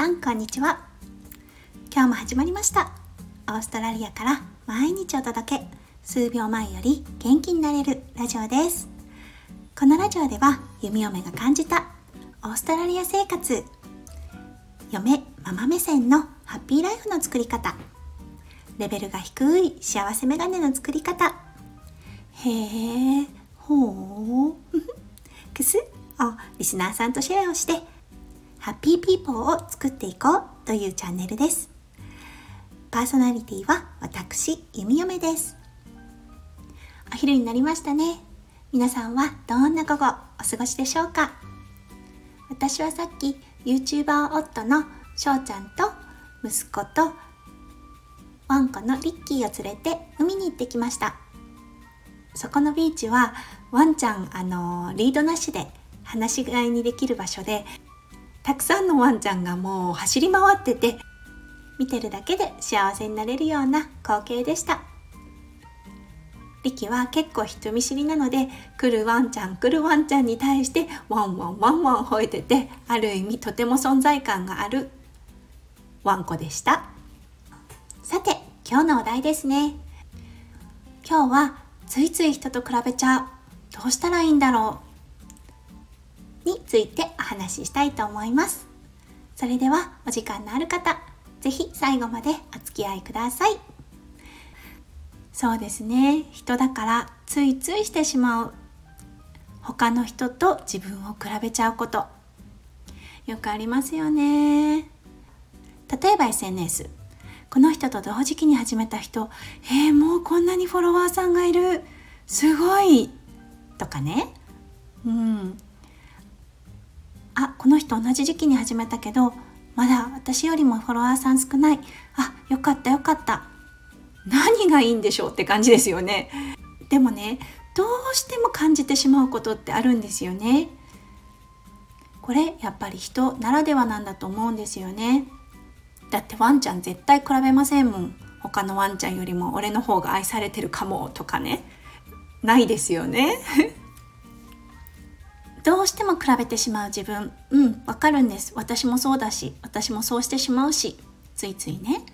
さんこんにちは。今日も始まりました。オーストラリアから毎日お届け。数秒前より元気になれるラジオです。このラジオでは弓嫁が感じたオーストラリア生活。嫁ママ目線のハッピーライフの作り方。レベルが低い幸せメガネの作り方。へえほうくす。をリスナーさんとシェアをしてハッピーピーポーを作っていこうというチャンネルです。パーソナリティは私弓嫁です。お昼になりましたね。皆さんはどんな午後お過ごしでしょうか？私はさっき YouTuber 夫の翔ちゃんと息子とワンコのリッキーを連れて海に行ってきました。そこのビーチはワンちゃんあのリードなしで放し飼いにできる場所でたくさんのワンちゃんがもう走り回ってて見てるだけで幸せになれるような光景でした。リキは結構人見知りなので来るワンちゃん来るワンちゃんに対してワンワンワンワン吠えててある意味とても存在感があるワンコでした。さて今日のお題ですね。今日はついつい人と比べちゃう。どうしたらいいんだろう。についてお話ししたいと思います。それではお時間のある方是非最後までお付き合いください。そうですね。人だからついついしてしまう。他の人と自分を比べちゃうこと。よくありますよね。例えば SNS この人と同時期に始めた人えー、もうこんなにフォロワーさんがいる。すごい。とかね。うん。この人同じ時期に始めたけどまだ私よりもフォロワーさん少ない。あよかったよかった。何がいいんでしょうって感じですよね。でもねどうしても感じてしまうことってあるんですよね。これやっぱり人ならではなんだと思うんですよね。だってワンちゃん絶対比べませんもん。他のワンちゃんよりも俺の方が愛されてるかもとかね。ないですよね。どうしても比べてしまう自分。うんわかるんです。私もそうだし私もそうしてしまうし。ついついね。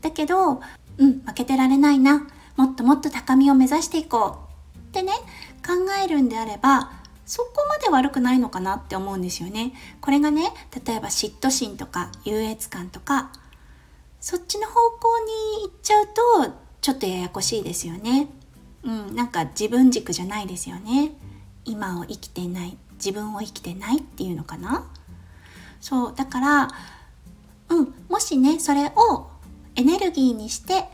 だけどうん負けてられないな。もっともっと高みを目指していこう。ってね考えるんであればそこまで悪くないのかなって思うんですよね。これがね例えば嫉妬心とか優越感とかそっちの方向に行っちゃうとちょっとややこしいですよね。うんなんか自分軸じゃないですよね。今を生きてない自分を生きてないっていうのかな？そうだからうんもしねそれをエネルギーにして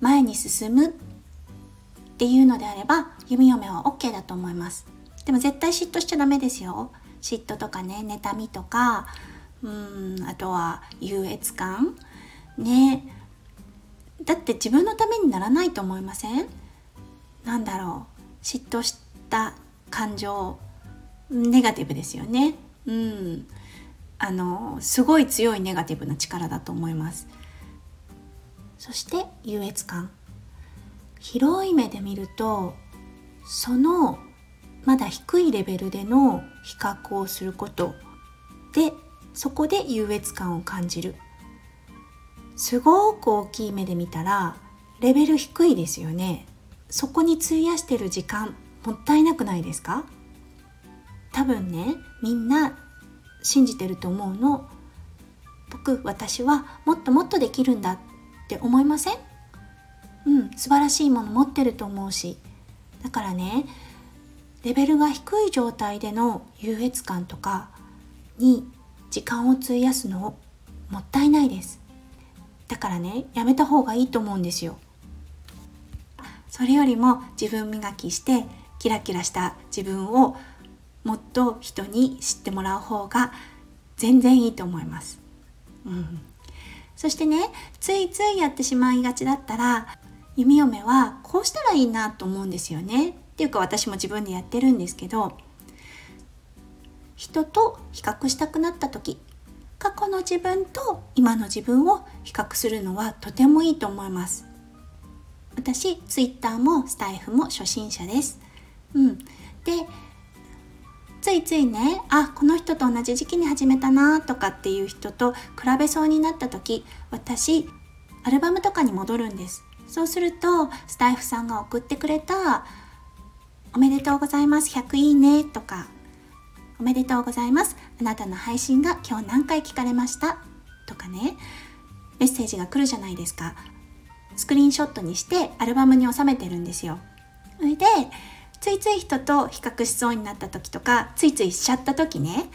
前に進むっていうのであれば弓嫁は OK だと思います。でも絶対嫉妬しちゃダメですよ。嫉妬とかね妬みとかうんあとは優越感。ね。だって自分のためにならないと思いません？なんだろう。嫉妬した感情ネガティブですよね。うん。あのすごい強いネガティブな力だと思います。そして優越感。広い目で見るとそのまだ低いレベルでの比較をすること。でそこで優越感を感じる。すごく大きい目で見たらレベル低いですよね。そこに費やしてる時間。もったいなくないですか？多分ねみんな信じてると思うの。僕私はもっともっとできるんだって思いません？うん素晴らしいもの持ってると思うし。だからねレベルが低い状態での優越感とかに時間を費やすのもったいないです。だからねやめた方がいいと思うんですよ。それよりも自分磨きしてキラキラした自分をもっと人に知ってもらう方が全然いいと思います、うん、そしてねついついやってしまいがちだったら弓嫁はこうしたらいいなと思うんですよね。っていうか私も自分でやってるんですけど人と比較したくなった時過去の自分と今の自分を比較するのはとてもいいと思います。私 Twitter もスタイフも初心者です。うん。でついついねあこの人と同じ時期に始めたなとかっていう人と比べそうになった時私アルバムとかに戻るんです。そうするとスタイフさんが送ってくれた「おめでとうございます100いいね」とか「おめでとうございますあなたの配信が今日何回聞かれました」とかねメッセージが来るじゃないですか。スクリーンショットにしてアルバムに収めてるんですよ。それでいつい人と比較しそうになった時とかついついしちゃった時ね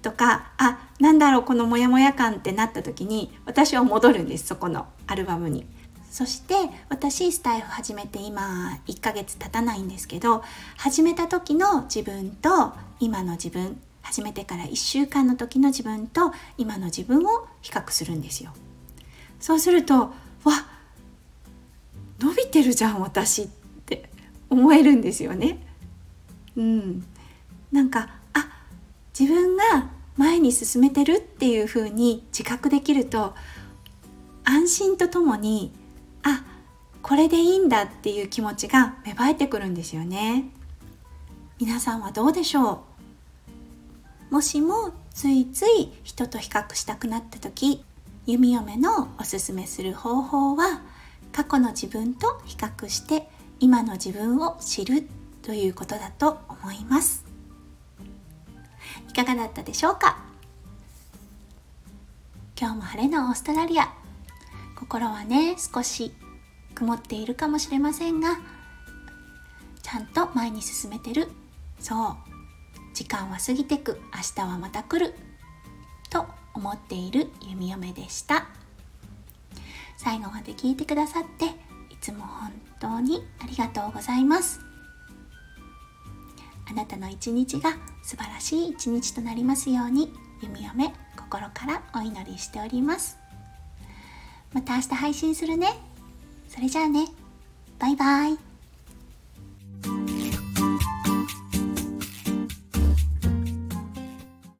とかあなんだろうこのモヤモヤ感ってなった時に私は戻るんですそこのアルバムに。そして私スタイフ始めて今1ヶ月経たないんですけど始めた時の自分と今の自分始めてから1週間の時の自分と今の自分を比較するんですよ。そうするとわ伸びてるじゃん私って思えるんですよね。うん、なんかあ自分が前に進めてるっていう風に自覚できると安心とともにあこれでいいんだっていう気持ちが芽生えてくるんですよね。皆さんはどうでしょう？もしもついつい人と比較したくなった時弓嫁のおすすめする方法は過去の自分と比較して今の自分を知るということだと思います。いかがだったでしょうか？今日も晴れのオーストラリア。心はね少し曇っているかもしれませんがちゃんと前に進めてる。そう。時間は過ぎてく。明日はまた来る。と思っている弓嫁でした。最後まで聞いてくださっていつも本当にありがとうございます。あなたの一日が素晴らしい一日となりますように弓嫁心からお祈りしております。また明日配信するね。それじゃあね。バイバイ。